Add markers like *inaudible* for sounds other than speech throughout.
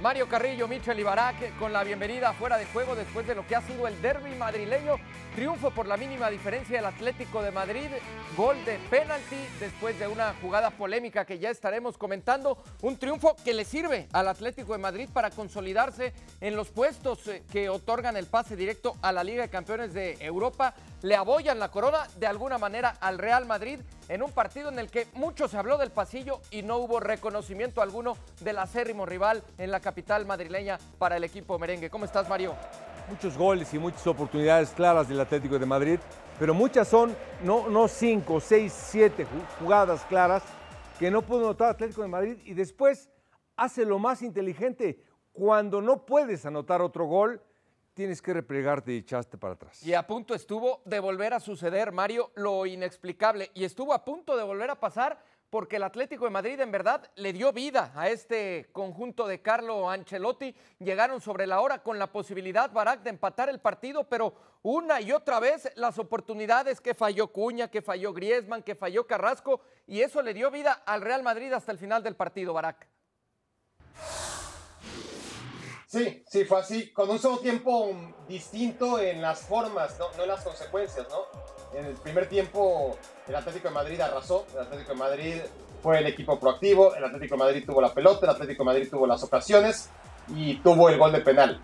Mario Carrillo, Michel Ibarak con la bienvenida fuera de juego después de lo que ha sido el derby madrileño. Triunfo por la mínima diferencia del Atlético de Madrid. Gol de penalti después de una jugada polémica que ya estaremos comentando. Un triunfo que le sirve al Atlético de Madrid para consolidarse en los puestos eh, que otorgan el pase directo a la Liga de Campeones de Europa. Le abollan la corona de alguna manera al Real Madrid en un partido en el que mucho se habló del pasillo y no hubo reconocimiento alguno del acérrimo rival en la capital madrileña para el equipo merengue. ¿Cómo estás, Mario? Muchos goles y muchas oportunidades claras del Atlético de Madrid, pero muchas son no, no cinco, seis, siete jugadas claras que no pudo anotar Atlético de Madrid y después hace lo más inteligente. Cuando no puedes anotar otro gol, tienes que replegarte y echaste para atrás. Y a punto estuvo de volver a suceder, Mario, lo inexplicable. Y estuvo a punto de volver a pasar porque el Atlético de Madrid en verdad le dio vida a este conjunto de Carlo Ancelotti. Llegaron sobre la hora con la posibilidad, Barak, de empatar el partido, pero una y otra vez las oportunidades que falló Cuña, que falló Griezmann, que falló Carrasco, y eso le dio vida al Real Madrid hasta el final del partido, Barak. Sí, sí, fue así, con un solo tiempo distinto en las formas, no, no en las consecuencias, ¿no? En el primer tiempo el Atlético de Madrid arrasó, el Atlético de Madrid fue el equipo proactivo, el Atlético de Madrid tuvo la pelota, el Atlético de Madrid tuvo las ocasiones y tuvo el gol de penal.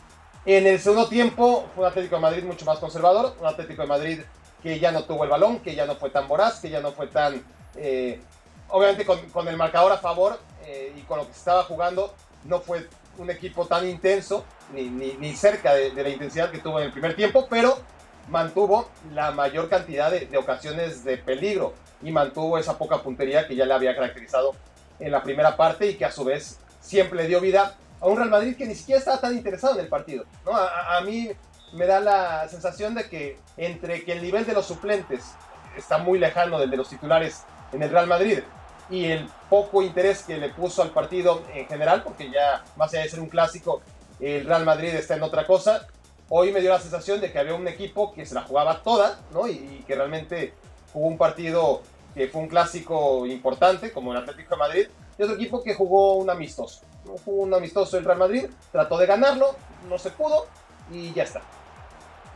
En el segundo tiempo fue un Atlético de Madrid mucho más conservador, un Atlético de Madrid que ya no tuvo el balón, que ya no fue tan voraz, que ya no fue tan... Eh, obviamente con, el marcador a favor eh, y con lo que se estaba jugando, no fue un equipo tan intenso, ni, ni, cerca de, la intensidad que tuvo en el primer tiempo, pero mantuvo la mayor cantidad de, ocasiones de peligro y mantuvo esa poca puntería que ya le había caracterizado en la primera parte y que a su vez siempre dio vida a un Real Madrid que ni siquiera estaba tan interesado en el partido. ¿no? A, a mí me da la sensación de que entre que el nivel de los suplentes está muy lejano del de los titulares en el Real Madrid y el poco interés que le puso al partido en general, porque ya más allá de ser un clásico, el Real Madrid está en otra cosa. Hoy me dio la sensación de que había un equipo que se la jugaba toda, ¿no? Y, que realmente jugó un partido que fue un clásico importante, como el Atlético de Madrid, y otro equipo que jugó un amistoso. Jugó un amistoso el Real Madrid, trató de ganarlo, no se pudo y ya está.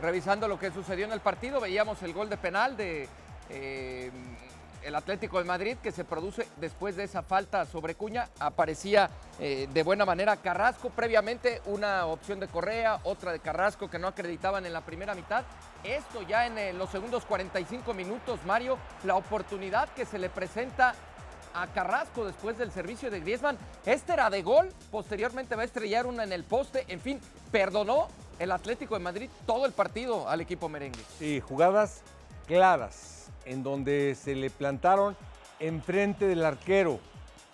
Revisando lo que sucedió en el partido, veíamos el gol de penal de eh, el Atlético de Madrid que se produce después de esa falta sobre Cuña. Aparecía eh, de buena manera Carrasco, previamente una opción de Correa, otra de Carrasco que no acreditaban en la primera mitad. Esto ya en eh, los segundos 45 minutos, Mario, la oportunidad que se le presenta a Carrasco después del servicio de Griezmann. Este era de gol, posteriormente va a estrellar una en el poste, en fin, perdonó el Atlético de Madrid todo el partido al equipo merengue. Sí, jugadas claras en donde se le plantaron enfrente del arquero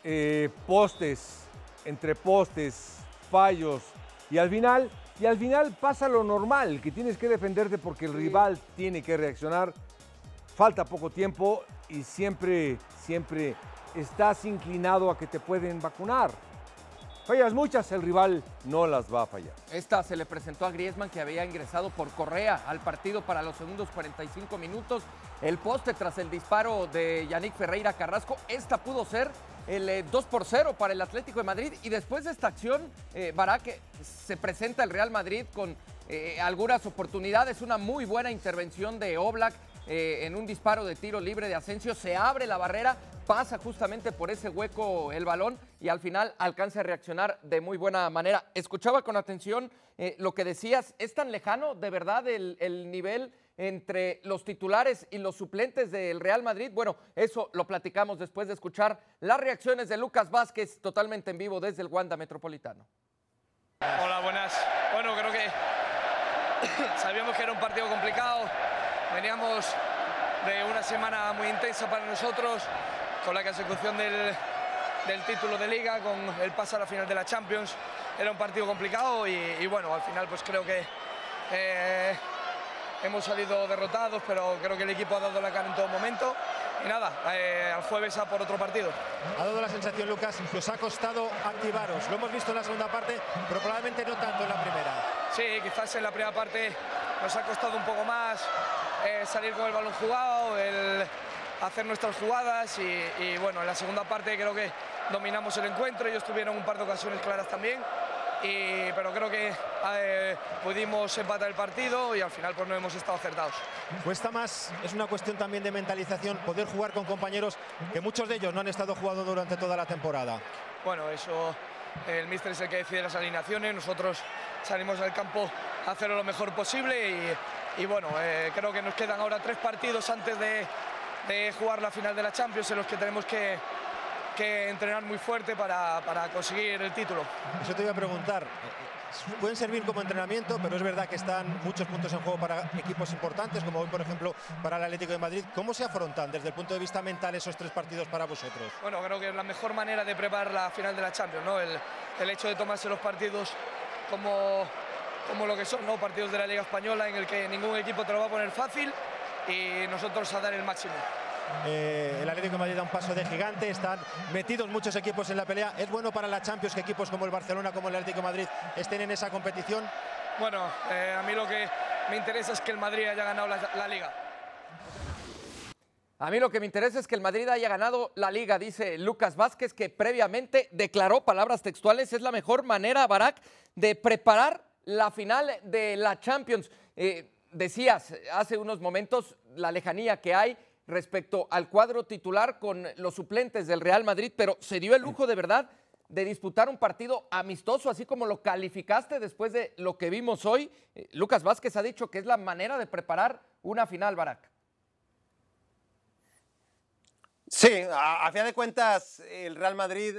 eh, postes, entre postes, fallos y al final y al final pasa lo normal, que tienes que defenderte porque el rival tiene que reaccionar. Falta poco tiempo y siempre, siempre estás inclinado a que te pueden vacunar. Fallas muchas, el rival no las va a fallar. Esta se le presentó a Griezmann que había ingresado por Correa al partido para los segundos 45 minutos. El poste tras el disparo de Yannick Ferreira Carrasco. Esta pudo ser el 2 eh, por 0 para el Atlético de Madrid. Y después de esta acción, eh, Barak se presenta el Real Madrid con eh, algunas oportunidades. Una muy buena intervención de Oblak eh, en un disparo de tiro libre de Asensio, se abre la barrera, pasa justamente por ese hueco el balón y al final alcanza a reaccionar de muy buena manera. Escuchaba con atención eh, lo que decías, ¿es tan lejano de verdad el, el nivel? entre los titulares y los suplentes del Real Madrid. Bueno, eso lo platicamos después de escuchar las reacciones de Lucas Vázquez totalmente en vivo desde el Wanda Metropolitano. Hola, buenas. Bueno, creo que *coughs* sabíamos que era un partido complicado, Veníamos de una semana muy intensa para nosotros, con la consecución del, título de liga, con el paso a la final de la Champions. Era un partido complicado y, bueno, al final pues creo que eh, hemos salido derrotados, pero creo que el equipo ha dado la cara en todo momento. Y nada, eh, al jueves a por otro partido. Ha dado la sensación, Lucas, que os ha costado activaros. Lo hemos visto en la segunda parte, pero probablemente no tanto en la primera. Sí, quizás en la primera parte nos ha costado un poco más, eh, salir con el balón jugado, el hacer nuestras jugadas y, bueno, en la segunda parte creo que dominamos el encuentro, ellos tuvieron un par de ocasiones claras también pero creo que eh, pudimos empatar el partido y al final pues no hemos estado acertados. Cuesta más, es una cuestión también de mentalización, poder jugar con compañeros que muchos de ellos no han estado jugando durante toda la temporada. Bueno, eso el míster es el que decide las alineaciones, nosotros salimos al campo a hacerlo lo mejor posible y, bueno, eh, creo que nos quedan ahora tres partidos antes de, de jugar la final de la Champions en los que tenemos que que entrenar muy fuerte para, para conseguir el título. Eso te iba a preguntar. Pueden servir como entrenamiento, pero es verdad que están muchos puntos en juego para equipos importantes, como hoy, por ejemplo, para el Atlético de Madrid. ¿Cómo se afrontan desde el punto de vista mental esos tres partidos para vosotros? Bueno, creo que es la mejor manera de preparar la final de la Champions, ¿no? El, el hecho de tomarse los partidos como, como lo que son, ¿no? Partidos de la Liga Española en el que ningún equipo te lo va a poner fácil y nosotros a dar el máximo. Eh, el Atlético de Madrid da un paso de gigante, están metidos muchos equipos en la pelea. ¿Es bueno para la Champions que equipos como el Barcelona, como el Atlético de Madrid estén en esa competición? Bueno, eh, a mí lo que me interesa es que el Madrid haya ganado la, liga. A mí lo que me interesa es que el Madrid haya ganado la liga, dice Lucas Vázquez, que previamente declaró palabras textuales, es la mejor manera, Barak, de preparar la final de la Champions. Eh, decías hace unos momentos la lejanía que hay respecto al cuadro titular con los suplentes del Real Madrid, pero se dio el lujo de verdad de disputar un partido amistoso, así como lo calificaste después de lo que vimos hoy. Eh, Lucas Vázquez ha dicho que es la manera de preparar una final, Barak. Sí, a, fin de cuentas, el Real Madrid,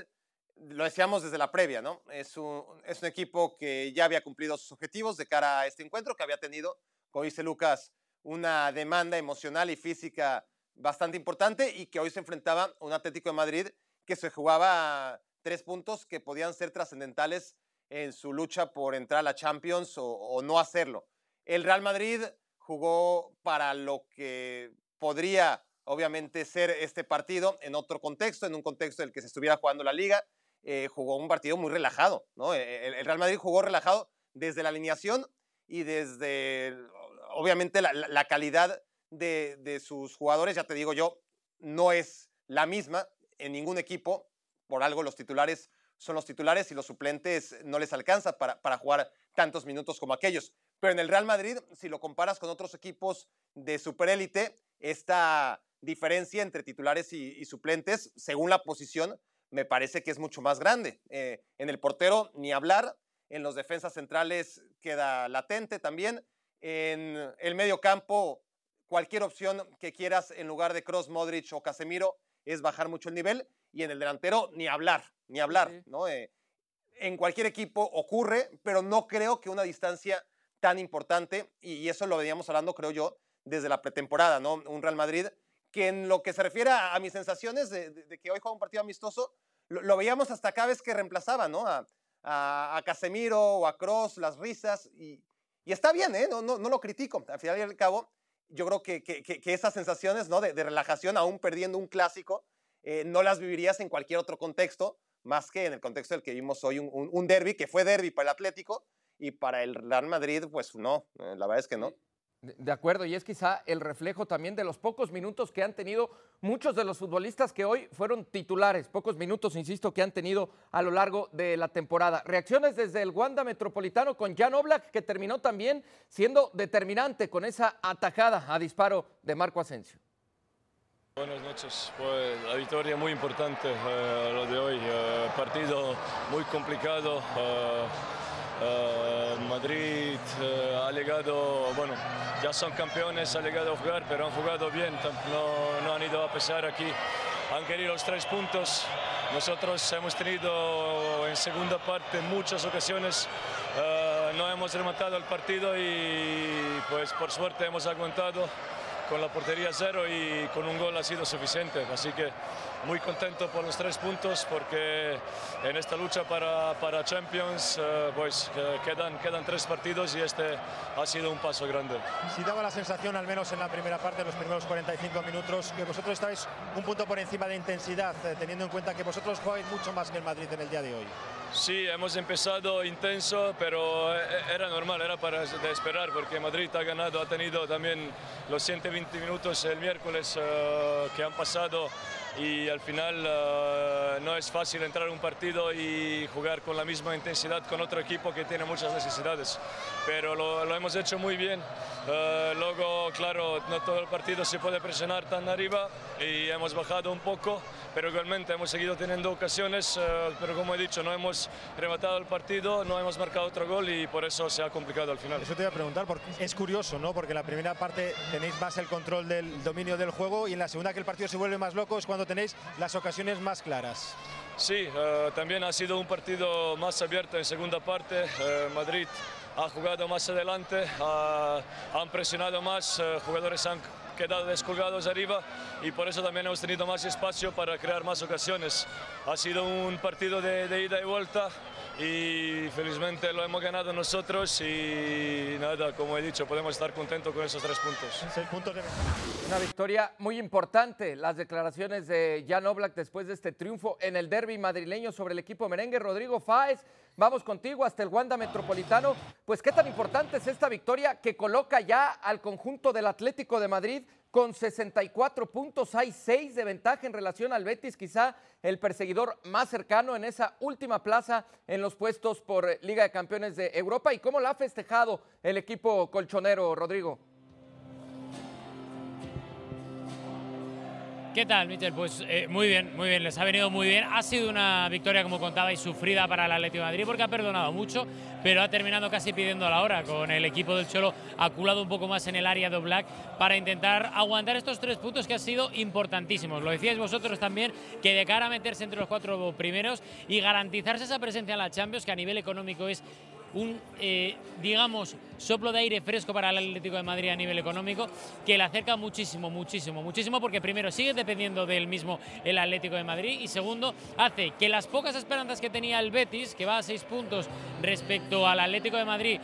lo decíamos desde la previa, ¿no? Es un, es un equipo que ya había cumplido sus objetivos de cara a este encuentro, que había tenido, como dice Lucas, una demanda emocional y física bastante importante y que hoy se enfrentaba a un Atlético de Madrid que se jugaba tres puntos que podían ser trascendentales en su lucha por entrar a la Champions o, no hacerlo. El Real Madrid jugó para lo que podría obviamente ser este partido en otro contexto, en un contexto en el que se estuviera jugando la liga. Eh, jugó un partido muy relajado, ¿no? El, el, Real Madrid jugó relajado desde la alineación y desde, obviamente, la, calidad de, sus jugadores, ya te digo yo, no es la misma en ningún equipo. Por algo los titulares son los titulares y los suplentes no les alcanza para, para jugar tantos minutos como aquellos. Pero en el Real Madrid, si lo comparas con otros equipos de superélite, esta diferencia entre titulares y, suplentes, según la posición, me parece que es mucho más grande. Eh, en el portero, ni hablar. En los defensas centrales queda latente también. En el medio campo, cualquier opción que quieras en lugar de Cross, Modric o Casemiro es bajar mucho el nivel y en el delantero ni hablar, ni hablar, ¿no? Eh, en cualquier equipo ocurre, pero no creo que una distancia tan importante, y eso lo veníamos hablando, creo yo, desde la pretemporada, ¿no? Un Real Madrid que en lo que se refiere a, mis sensaciones de, que hoy juega un partido amistoso, lo, veíamos hasta cada vez que reemplazaba, ¿no? A, a, Casemiro o a Cross, las risas, y, y está bien, ¿eh? No, no, no lo critico. Al final y al cabo, yo creo que, que, esas sensaciones ¿no? de, relajación, aún perdiendo un clásico, eh, no las vivirías en cualquier otro contexto, más que en el contexto del que vimos hoy un, un, un derby, que fue derby para el Atlético, y para el Real Madrid, pues no, eh, la verdad es que no. De acuerdo, y es quizá el reflejo también de los pocos minutos que han tenido muchos de los futbolistas que hoy fueron titulares, pocos minutos, insisto, que han tenido a lo largo de la temporada. Reacciones desde el Wanda Metropolitano con Jan Oblak, que terminó también siendo determinante con esa atajada a disparo de Marco Asensio. Buenas noches, pues la victoria muy importante eh, lo de hoy, eh, partido muy complicado. Eh, eh, Madrid eh, ha llegado, bueno, ya son campeones, ha llegado a jugar, pero han jugado bien, no, no han ido a pesar aquí, han querido los tres puntos. Nosotros hemos tenido en segunda parte muchas ocasiones, eh, no hemos rematado el partido y pues por suerte hemos aguantado con la portería cero y con un gol ha sido suficiente. Así que muy contento por los tres puntos porque en esta lucha para, para Champions eh, pues quedan, quedan tres partidos y este ha sido un paso grande. Si daba la sensación, al menos en la primera parte, los primeros 45 minutos, que vosotros estáis un punto por encima de intensidad, eh, teniendo en cuenta que vosotros jugáis mucho más que el Madrid en el día de hoy. Sí, hemos empezado intenso, pero eh, era normal, era para de esperar, porque Madrid ha ganado, ha tenido también los 120 minutos el miércoles que han pasado y al final eh, no es fácil entrar un partido y jugar con la misma intensidad con otro equipo que tiene muchas necesidades. Pero lo, lo hemos hecho muy bien. Eh, luego, claro, no todo el partido se puede presionar tan arriba y hemos bajado un poco, pero igualmente hemos seguido teniendo ocasiones, eh, pero como he dicho, no hemos rematado el partido, no hemos marcado otro gol y por eso se ha complicado al final. Eso te iba a preguntar, porque es curioso, ¿no? Porque en la primera parte tenéis más el control del dominio del juego y en la segunda que el partido se vuelve más loco es cuando tenéis las ocasiones más claras. Sí, eh, también ha sido un partido más abierto en segunda parte. Eh, Madrid ha jugado más adelante, ha- han presionado más, eh, jugadores han quedado descolgados arriba y por eso también hemos tenido más espacio para crear más ocasiones. Ha sido un partido de, de ida y vuelta y felizmente lo hemos ganado nosotros y nada, como he dicho, podemos estar contentos con esos tres puntos. Seis puntos de Una victoria muy importante. Las declaraciones de Jan Oblak después de este triunfo en el derby madrileño sobre el equipo merengue. Rodrigo Fáez, vamos contigo hasta el Wanda Metropolitano. Pues qué tan importante es esta victoria que coloca ya al conjunto del Atlético de Madrid con 64 puntos. Hay 6 de ventaja en relación al Betis, quizá el perseguidor más cercano en esa última plaza en los puestos por eh, Liga de Campeones de Europa. ¿Y cómo la ha festejado el equipo colchonero, Rodrigo? ¿Qué tal, Michel? Pues eh, muy bien, muy bien, les ha venido muy bien. Ha sido una victoria, como contabais, sufrida para el Atlético de Madrid porque ha perdonado mucho, pero ha terminado casi pidiendo la hora con el equipo del Cholo aculado un poco más en el área de Black para intentar aguantar estos tres puntos que han sido importantísimos. Lo decíais vosotros también, que de cara a meterse entre los cuatro primeros y garantizarse esa presencia en la Champions, que a nivel económico es un, eh, digamos, soplo de aire fresco para el Atlético de Madrid a nivel económico, que le acerca muchísimo, muchísimo, muchísimo, porque primero sigue dependiendo del mismo el Atlético de Madrid y segundo, hace que las pocas esperanzas que tenía el Betis, que va a seis puntos respecto al Atlético de Madrid,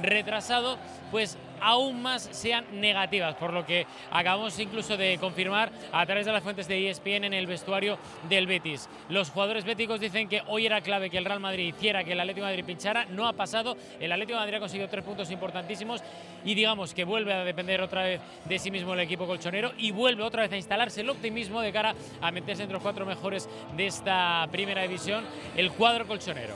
retrasado, pues aún más sean negativas, por lo que acabamos incluso de confirmar a través de las fuentes de ESPN en el vestuario del Betis. Los jugadores béticos dicen que hoy era clave que el Real Madrid hiciera que el Atlético Madrid pinchara, no ha pasado, el Atlético de Madrid ha conseguido tres puntos importantísimos y digamos que vuelve a depender otra vez de sí mismo el equipo colchonero y vuelve otra vez a instalarse el optimismo de cara a meterse entre los cuatro mejores de esta primera división, el cuadro colchonero.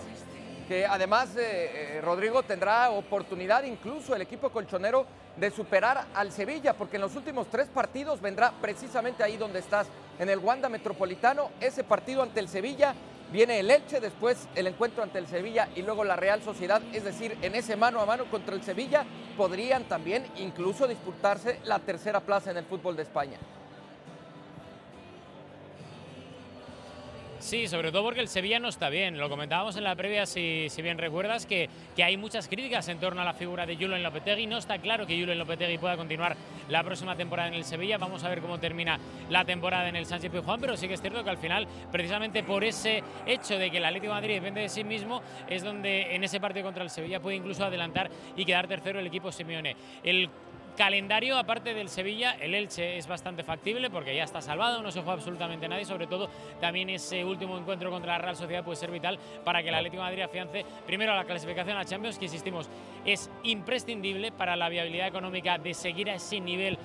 Que además eh, eh, Rodrigo tendrá oportunidad incluso el equipo colchonero de superar al Sevilla, porque en los últimos tres partidos vendrá precisamente ahí donde estás, en el Wanda Metropolitano, ese partido ante el Sevilla, viene el Elche, después el encuentro ante el Sevilla y luego la Real Sociedad, es decir, en ese mano a mano contra el Sevilla podrían también incluso disputarse la tercera plaza en el fútbol de España. Sí, sobre todo porque el Sevilla no está bien. Lo comentábamos en la previa, si, si bien recuerdas, que, que hay muchas críticas en torno a la figura de Julen Lopetegui. No está claro que Julen Lopetegui pueda continuar la próxima temporada en el Sevilla. Vamos a ver cómo termina la temporada en el Sánchez Pizjuán, pero sí que es cierto que al final, precisamente por ese hecho de que el Atlético de Madrid depende de sí mismo, es donde en ese partido contra el Sevilla puede incluso adelantar y quedar tercero el equipo Simeone. Calendario, aparte del Sevilla, el Elche es bastante factible porque ya está salvado, no se juega absolutamente nadie, sobre todo también ese último encuentro contra la Real Sociedad puede ser vital para que el Atlético de Madrid afiance primero la clasificación a Champions, que insistimos, es imprescindible para la viabilidad económica de seguir a ese nivel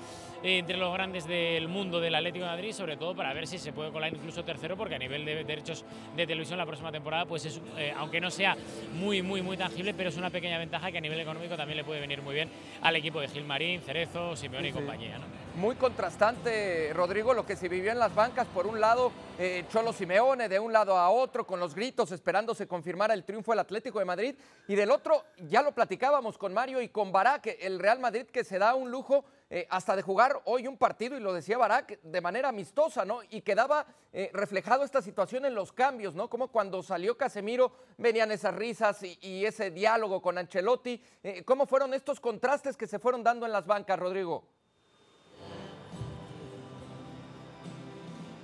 entre los grandes del mundo del Atlético de Madrid, sobre todo para ver si se puede colar incluso tercero, porque a nivel de derechos de televisión la próxima temporada, pues es, eh, aunque no sea muy, muy, muy tangible, pero es una pequeña ventaja que a nivel económico también le puede venir muy bien al equipo de Gilmarín, Cerezo, Simeone y compañía. ¿no? Muy contrastante, Rodrigo, lo que se vivió en las bancas. Por un lado, eh, Cholo Simeone, de un lado a otro, con los gritos, esperando se confirmara el triunfo del Atlético de Madrid. Y del otro, ya lo platicábamos con Mario y con Barak, el Real Madrid que se da un lujo eh, hasta de jugar hoy un partido, y lo decía Barak, de manera amistosa, ¿no? Y quedaba eh, reflejado esta situación en los cambios, ¿no? Como cuando salió Casemiro, venían esas risas y, ese diálogo con Ancelotti. ¿Cómo fueron estos contrastes que se fueron dando en las bancas, Rodrigo?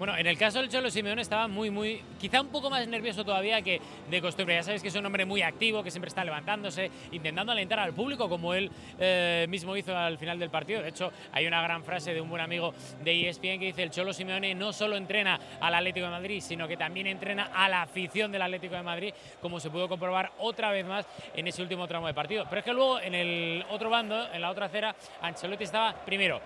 Bueno, en el caso del Cholo Simeone estaba muy, muy, quizá un poco más nervioso todavía que de costumbre. Ya sabéis que es un hombre muy activo, que siempre está levantándose, intentando alentar al público, como él eh, mismo hizo al final del partido. De hecho, hay una gran frase de un buen amigo de ESPN que dice: el Cholo Simeone no solo entrena al Atlético de Madrid, sino que también entrena a la afición del Atlético de Madrid, como se pudo comprobar otra vez más en ese último tramo de partido. Pero es que luego, en el otro bando, en la otra acera, Ancelotti estaba primero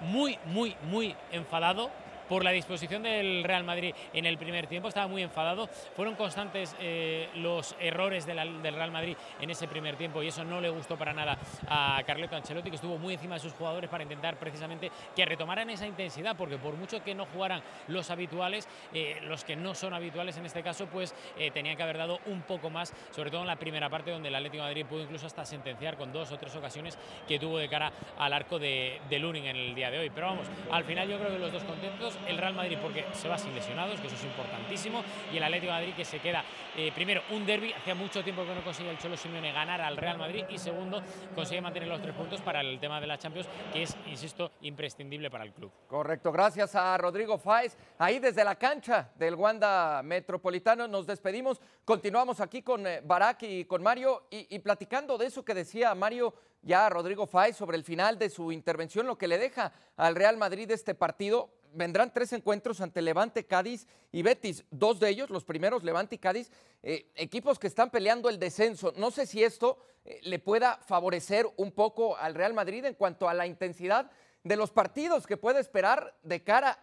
muy, muy, muy enfadado por la disposición del Real Madrid en el primer tiempo. Estaba muy enfadado. Fueron constantes eh, los errores del Real Madrid en ese primer tiempo y eso no le gustó para nada a Carleto Ancelotti, que estuvo muy encima de sus jugadores para intentar precisamente que retomaran esa intensidad, porque por mucho que no jugaran los habituales, eh, los que no son habituales en este caso, pues eh, tenían que haber dado un poco más, sobre todo en la primera parte donde el Atlético Madrid pudo incluso hasta sentenciar con dos o tres ocasiones que tuvo de cara al arco de, de en el día de hoy. Pero vamos, al final yo creo que los dos contentos, el Real Madrid porque se va sin lesionados, que eso es importantísimo, y el Atlético Madrid que se queda, eh, primero, un derby, hacía mucho tiempo que no conseguía el Cholo Simeone ganar al Real Madrid, y segundo, consigue mantener los tres puntos para el tema de la Champions, que es, insisto, imprescindible para el club. Correcto, gracias a Rodrigo Fáez. Ahí desde la cancha del Wanda Metropolitano nos despedimos. Continuamos aquí con eh, Barak y con Mario y platicando de eso que decía Mario ya Rodrigo Fáez sobre el final de su intervención, lo que le deja al Real Madrid este partido. Vendrán tres encuentros ante Levante, Cádiz y Betis. Dos de ellos, los primeros, Levante y Cádiz, eh, equipos que están peleando el descenso. No sé si esto eh, le pueda favorecer un poco al Real Madrid en cuanto a la intensidad de los partidos que puede esperar de cara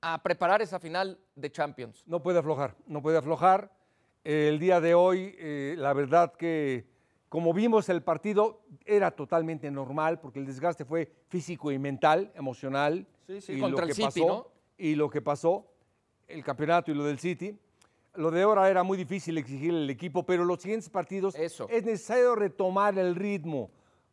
a preparar esa final de Champions. No puede aflojar, no puede aflojar. el día de hoy, eh, la verdad que como vimos, el partido era totalmente normal porque el desgaste fue físico y mental, emocional. Sí, sí, y contra lo que el City, pasó, ¿no? Y lo que pasó, el campeonato y lo del City. Lo de ahora era muy difícil exigirle al equipo, pero los siguientes partidos Eso. es necesario retomar el ritmo,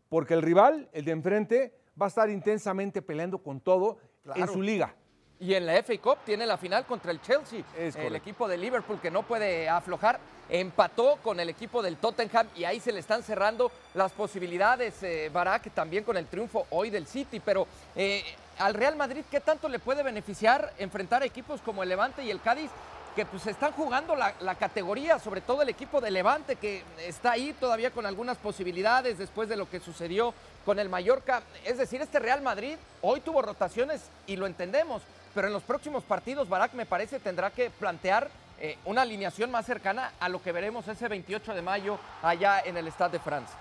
porque el rival, el de enfrente, va a estar intensamente peleando con todo claro. en su liga. Y en la FA Cup tiene la final contra el Chelsea, el equipo de Liverpool que no puede aflojar. Empató con el equipo del Tottenham y ahí se le están cerrando las posibilidades, eh, Barak, también con el triunfo hoy del City. Pero eh, al Real Madrid, ¿qué tanto le puede beneficiar enfrentar a equipos como el Levante y el Cádiz? que pues están jugando la, la, categoría, sobre todo el equipo de Levante, que está ahí todavía con algunas posibilidades después de lo que sucedió con el Mallorca. Es decir, este Real Madrid hoy tuvo rotaciones y lo entendemos, pero en los próximos partidos Barak me parece tendrá que plantear eh, una alineación más cercana a lo que veremos ese 28 de mayo allá en el Stade de France.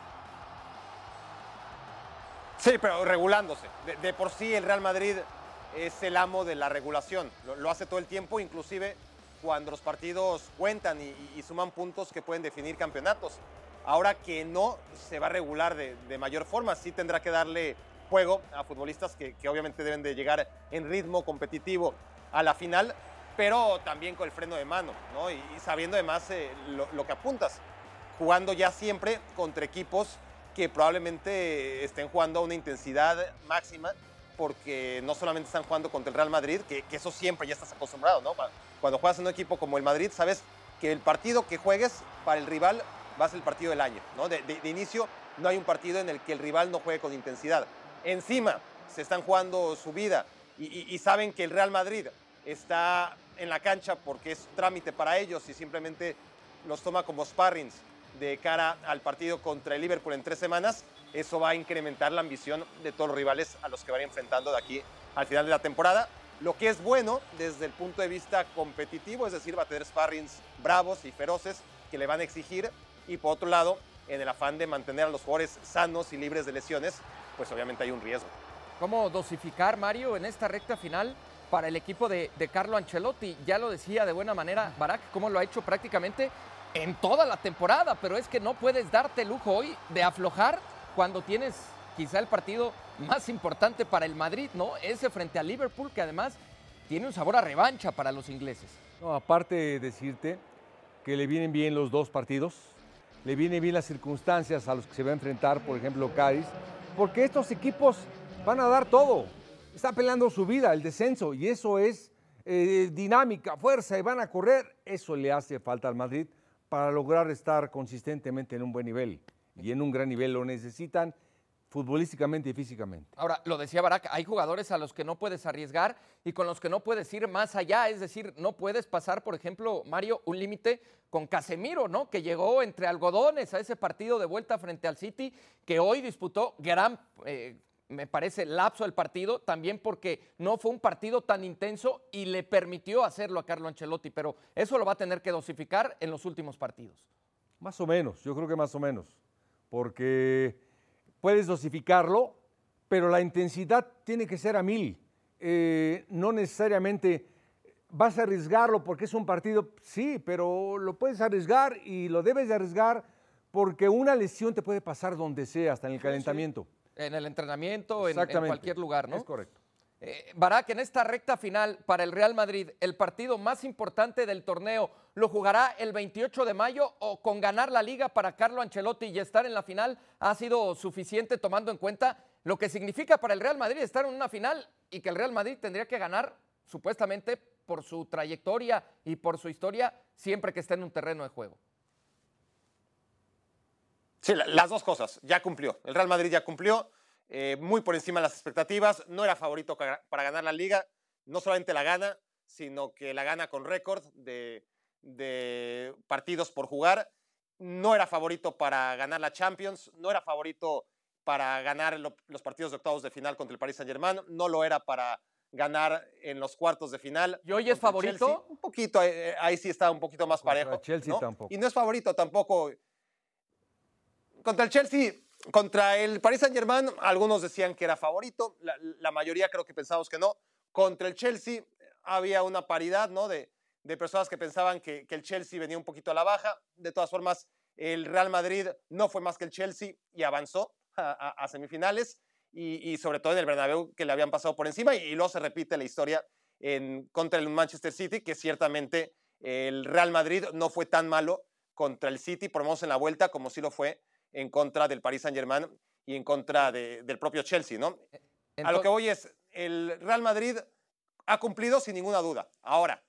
Sí, pero regulándose. De, por sí el Real Madrid es el amo de la regulación. Lo, hace todo el tiempo, inclusive cuando los partidos cuentan y, suman puntos que pueden definir campeonatos. Ahora que no se va a regular de mayor forma, sí tendrá que darle juego a futbolistas que, que, obviamente deben de llegar en ritmo competitivo a la final, pero también con el freno de mano, ¿no? Y, y sabiendo además eh, lo, lo, que apuntas, jugando ya siempre contra equipos que probablemente estén jugando a una intensidad máxima, porque no solamente están jugando contra el Real Madrid, que, que eso siempre ya estás acostumbrado, ¿no? Cuando juegas en un equipo como el Madrid, sabes que el partido que juegues para el rival va a ser el partido del año, ¿no? De, de, de inicio no hay un partido en el que el rival no juegue con intensidad encima se están jugando su vida. Y, saben que el Real Madrid está en la cancha porque es trámite para ellos y simplemente los toma como sparrings de cara al partido contra el Liverpool en tres semanas, eso va a incrementar la ambición de todos los rivales a los que van enfrentando de aquí al final de la temporada. Lo que es bueno desde el punto de vista competitivo, es decir, va a tener sparrings bravos y feroces que le van a exigir. Y por otro lado, en el afán de mantener a los jugadores sanos y libres de lesiones, pues obviamente hay un riesgo. ¿Cómo dosificar, Mario, en esta recta final para el equipo de, de Carlo Ancelotti? Ya lo decía de buena manera Barak, cómo lo ha hecho prácticamente en toda la temporada, pero es que no puedes darte lujo hoy de aflojar cuando tienes quizá el partido más importante para el Madrid, ¿no? Ese frente a Liverpool, que además tiene un sabor a revancha para los ingleses. No, aparte de decirte que le vienen bien los dos partidos, le vienen bien las circunstancias a los que se va a enfrentar, por ejemplo, Cádiz, porque estos equipos van a dar todo. Están peleando su vida, el descenso, y eso es eh, dinámica, fuerza, y van a correr. Eso le hace falta al Madrid para lograr estar consistentemente en un buen nivel. Y en un gran nivel lo necesitan futbolísticamente y físicamente. Ahora, lo decía Barak, hay jugadores a los que no puedes arriesgar y con los que no puedes ir más allá, es decir, no puedes pasar, por ejemplo, Mario, un límite con Casemiro, ¿no? Que llegó entre algodones a ese partido de vuelta frente al City, que hoy disputó gran, eh, me parece, lapso del partido, también porque no fue un partido tan intenso y le permitió hacerlo a Carlo Ancelotti, pero eso lo va a tener que dosificar en los últimos partidos. Más o menos, yo creo que más o menos, porque puedes dosificarlo, pero la intensidad tiene que ser a mil. eh, no necesariamente vas a arriesgarlo porque es un partido, sí, pero lo puedes arriesgar y lo debes de arriesgar porque una lesión te puede pasar donde sea, hasta en el calentamiento. En el entrenamiento, en, en cualquier lugar, ¿no? Es correcto. Eh, Barak, en esta recta final para el Real Madrid, el partido más importante del torneo, ¿lo jugará el 28 de mayo o con ganar la liga para Carlo Ancelotti y estar en la final ha sido suficiente tomando en cuenta lo que significa para el Real Madrid estar en una final y que el Real Madrid tendría que ganar supuestamente por su trayectoria y por su historia siempre que esté en un terreno de juego? Sí, las dos cosas. Ya cumplió. El Real Madrid ya cumplió. Eh, muy por encima de las expectativas. No era favorito para ganar la liga. No solamente la gana, sino que la gana con récord de, partidos por jugar. No era favorito para ganar la Champions. No era favorito para ganar los partidos de octavos de final contra el Paris Saint-Germain. No lo era para ganar en los cuartos de final. ¿Y hoy es favorito? Un poquito, eh, ahí sí está un poquito más parejo. Chelsea tampoco. Y no es favorito tampoco. Contra el Chelsea contra el Paris Saint-Germain, algunos decían que era favorito, la, mayoría creo que pensamos que no. Contra el Chelsea había una paridad ¿no? de, personas que pensaban que, el Chelsea venía un poquito a la baja. De todas formas, el Real Madrid no fue más que el Chelsea y avanzó a, semifinales. Y, sobre todo en el Bernabéu, que le habían pasado por encima. Y, luego se repite la historia en, contra el Manchester City, que ciertamente el Real Madrid no fue tan malo contra el City, por lo menos en la vuelta, como sí lo fue en contra del Paris Saint-Germain y en contra del propio Chelsea, ¿no? E, a lo que voy es, el Real Madrid ha cumplido sin ninguna duda. Ahora,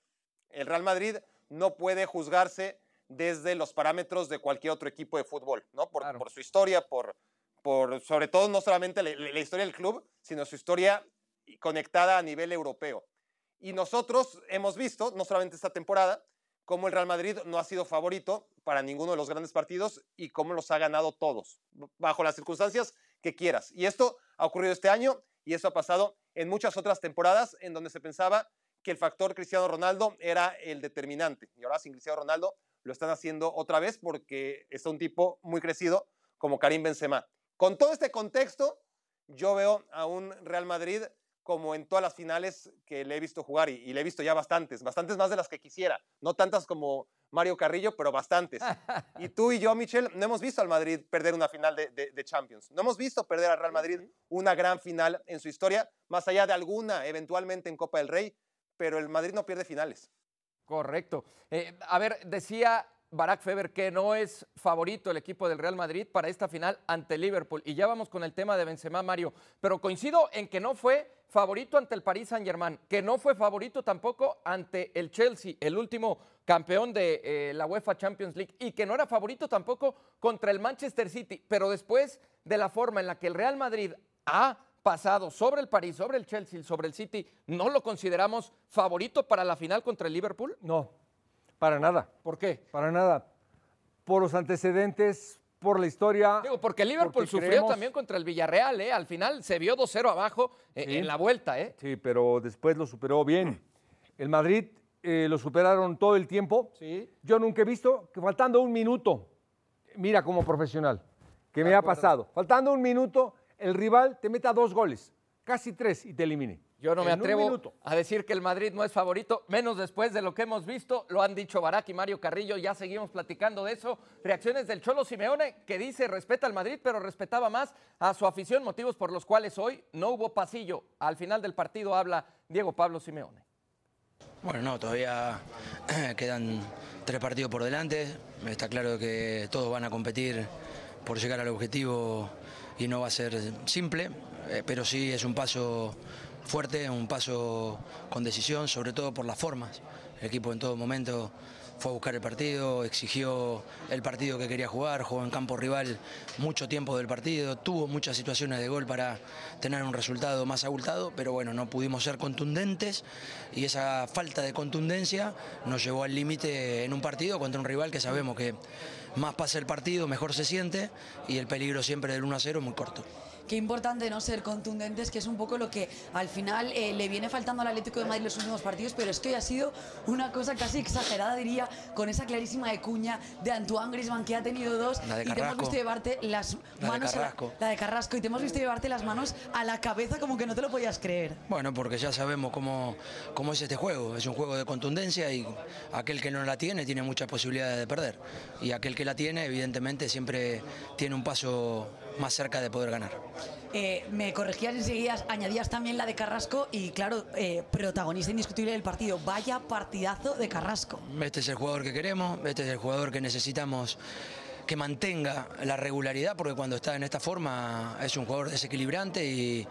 el Real Madrid no puede juzgarse desde los parámetros de cualquier otro equipo de fútbol, ¿no? Por, por su historia, por, por sobre todo no solamente la, historia del club, sino su historia conectada a nivel europeo. Y nosotros hemos visto, no solamente esta temporada, cómo el Real Madrid no ha sido favorito para ninguno de los grandes partidos y cómo los ha ganado todos, bajo las circunstancias que quieras. Y esto ha ocurrido este año y eso ha pasado en muchas otras temporadas en donde se pensaba que el factor Cristiano Ronaldo era el determinante. Y ahora sin Cristiano Ronaldo lo están haciendo otra vez porque está un tipo muy crecido como Karim Benzema. Con todo este contexto, yo veo a un Real Madrid como en todas las finales que le he visto jugar y, le he visto ya bastantes, bastantes más de las que quisiera, no tantas como Mario Carrillo, pero bastantes. y *laughs* tú y yo, Michel, no hemos visto al Madrid perder una final de, Champions, no hemos visto perder al Real Madrid una gran final en su historia, más allá de alguna eventualmente en Copa del Rey, pero el Madrid no pierde finales. Correcto. Eh, a ver, decía Barack Feber que no es favorito el equipo del Real Madrid para esta final ante Liverpool. Y ya vamos con el tema de Benzema, Mario. Pero coincido en que no fue favorito ante el Paris Saint-Germain, que no fue favorito tampoco ante el Chelsea, el último campeón de eh, la UEFA Champions League, y que no era favorito tampoco contra el Manchester City. Pero después de la forma en la que el Real Madrid ha pasado sobre el París, sobre el Chelsea, sobre el City, ¿no lo consideramos favorito para la final contra el Liverpool? No, para nada. ¿Por qué? Para nada. Por los antecedentes, por la historia. Digo, porque Liverpool sufrió también contra el Villarreal, ¿eh? Al final se vio 2-0 abajo eh, en la vuelta, ¿eh? Sí, pero después lo superó bien. El Madrid eh, lo superaron todo el tiempo. Sí. Yo nunca he visto que faltando un minuto, mira como profesional, que me ha pasado, faltando un minuto, el rival te meta dos goles, casi tres y te elimine. Yo no me atrevo a decir que el Madrid no es favorito, menos después de lo que hemos visto. Lo han dicho Barak y Mario Carrillo, ya seguimos platicando de eso. Reacciones del Cholo Simeone, que dice respeta al Madrid, pero respetaba más a su afición, motivos por los cuales hoy no hubo pasillo. Al final del partido habla Diego Pablo Simeone. Bueno, no, todavía quedan tres partidos por delante. Está claro que todos van a competir por llegar al objetivo y no va a ser simple, eh, pero sí es un paso fuerte, un paso con decisión, sobre todo por las formas. El equipo en todo momento fue a buscar el partido, exigió el partido que quería jugar, jugó en campo rival mucho tiempo del partido, tuvo muchas situaciones de gol para tener un resultado más abultado, pero bueno, no pudimos ser contundentes y esa falta de contundencia nos llevó al límite en un partido contra un rival que sabemos que más pasa el partido, mejor se siente y el peligro siempre del 1 a 0 es muy corto qué importante no ser contundentes, que es un poco lo que al final eh, le viene faltando al Atlético de Madrid los últimos partidos, pero es que hoy ha sido una cosa casi exagerada, diría con esa clarísima de cuña de Antoine Griezmann que ha tenido dos La de y te hemos visto llevarte las de manos a la, la de Carrasco y te hemos visto llevarte las manos a la cabeza como que no te lo podías creer. Bueno, porque ya sabemos cómo, cómo es este juego. Es un juego de contundencia y aquel que no la tiene tiene muchas posibilidades de perder. Y aquel que la tiene, evidentemente, siempre tiene un paso más cerca de poder ganar. Eh, me corregías enseguida, añadías también la de Carrasco y claro, eh, protagonista indiscutible del partido. Vaya partidazo de Carrasco. Este es el jugador que queremos, este es el jugador que necesitamos que mantenga la regularidad, porque cuando está en esta forma es un jugador desequilibrante y,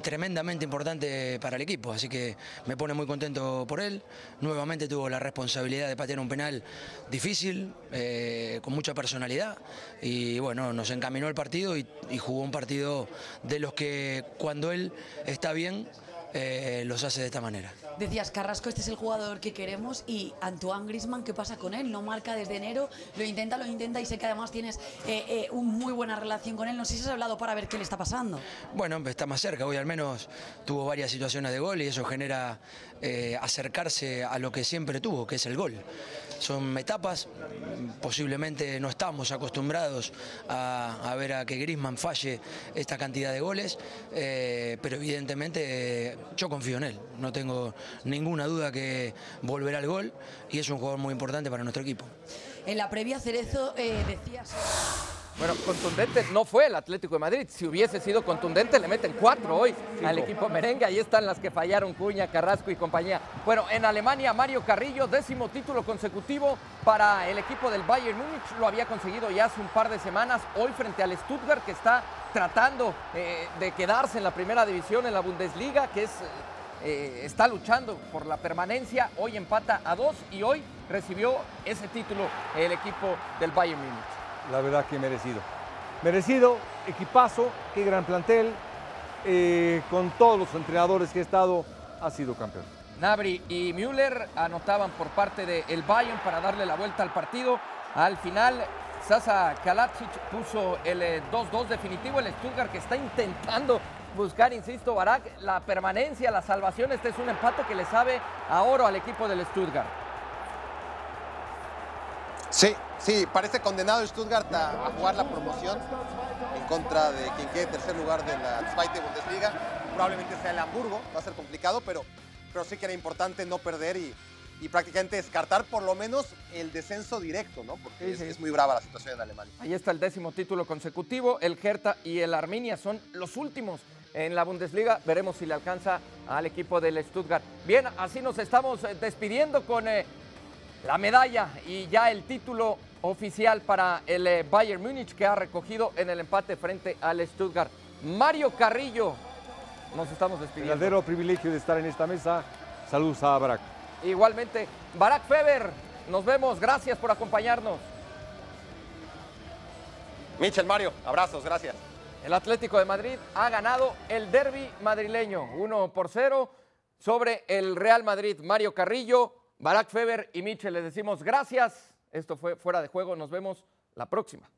tremendamente importante para el equipo. Así que me pone muy contento por él. Nuevamente tuvo la responsabilidad de patear un penal difícil, eh, con mucha personalidad. Y bueno, nos encaminó el partido y jugó un partido de los que cuando él está bien, eh, los hace de esta manera. Decías, Carrasco, este es el jugador que queremos y Antoine Grisman, ¿qué pasa con él? No marca desde enero, lo intenta, lo intenta y sé que además tienes eh, eh, una muy buena relación con él. No sé si has hablado para ver qué le está pasando. Bueno, está más cerca, hoy al menos tuvo varias situaciones de gol y eso genera acercarse a lo que siempre tuvo, que es el gol. Son etapas, posiblemente no estamos acostumbrados a, ver a que Grisman falle esta cantidad de goles, eh, pero evidentemente eh, yo confío en él, no tengo ninguna duda que volverá al gol y es un jugador muy importante para nuestro equipo. En la previa, Cerezo, eh, decías... Bueno, contundente no fue el Atlético de Madrid. Si hubiese sido contundente, le meten cuatro hoy al equipo merengue. Ahí están las que fallaron Cuña, Carrasco y compañía. Bueno, en Alemania, Mario Carrillo, décimo título consecutivo para el equipo del Bayern Múnich. Lo había conseguido ya hace un par de semanas. Hoy frente al Stuttgart, que está tratando eh, de quedarse en la primera división en la Bundesliga, que es. eh, está luchando por la permanencia. Hoy empata a dos y hoy recibió ese título el equipo del Bayern Múnich. La verdad que merecido. Merecido, equipazo, qué gran plantel. eh, con todos los entrenadores que ha estado, ha sido campeón. Nabri y Müller anotaban por parte del Bayern para darle la vuelta al partido. Al final, Sasa Kalacic puso el eh, 2-2 definitivo. El Stuttgart que está intentando buscar, insisto, Barak, la permanencia, la salvación. Este es un empate que le sabe a oro al equipo del Stuttgart. Sí, sí, parece condenado el Stuttgart a, a jugar la promoción en contra de quien quede tercer lugar de la Zweite Bundesliga. Probablemente sea el Hamburgo, va a ser complicado, pero, pero sí que era importante no perder y, y prácticamente descartar por lo menos el descenso directo, ¿no? Porque Sí, es, sí. es muy brava la situación en Alemania. Ahí está el décimo título consecutivo. El Hertha y el Arminia son los últimos en la Bundesliga. Veremos si le alcanza al equipo del Stuttgart. Bien, así nos estamos eh, despidiendo con eh, la medalla y ya el título oficial para el eh, Bayern Múnich que ha recogido en el empate frente al Stuttgart. Mario Carrillo, nos estamos despidiendo. Verdadero privilegio de estar en esta mesa. Saludos a Barak. Igualmente, Barack Feber, nos vemos. Gracias por acompañarnos. Michel, Mario, abrazos, gracias. El Atlético de Madrid ha ganado el derby madrileño 1 por 0 sobre el Real Madrid. Mario Carrillo, Barack Feber y Michel, les decimos gracias. Esto fue Fuera de Juego. Nos vemos la próxima.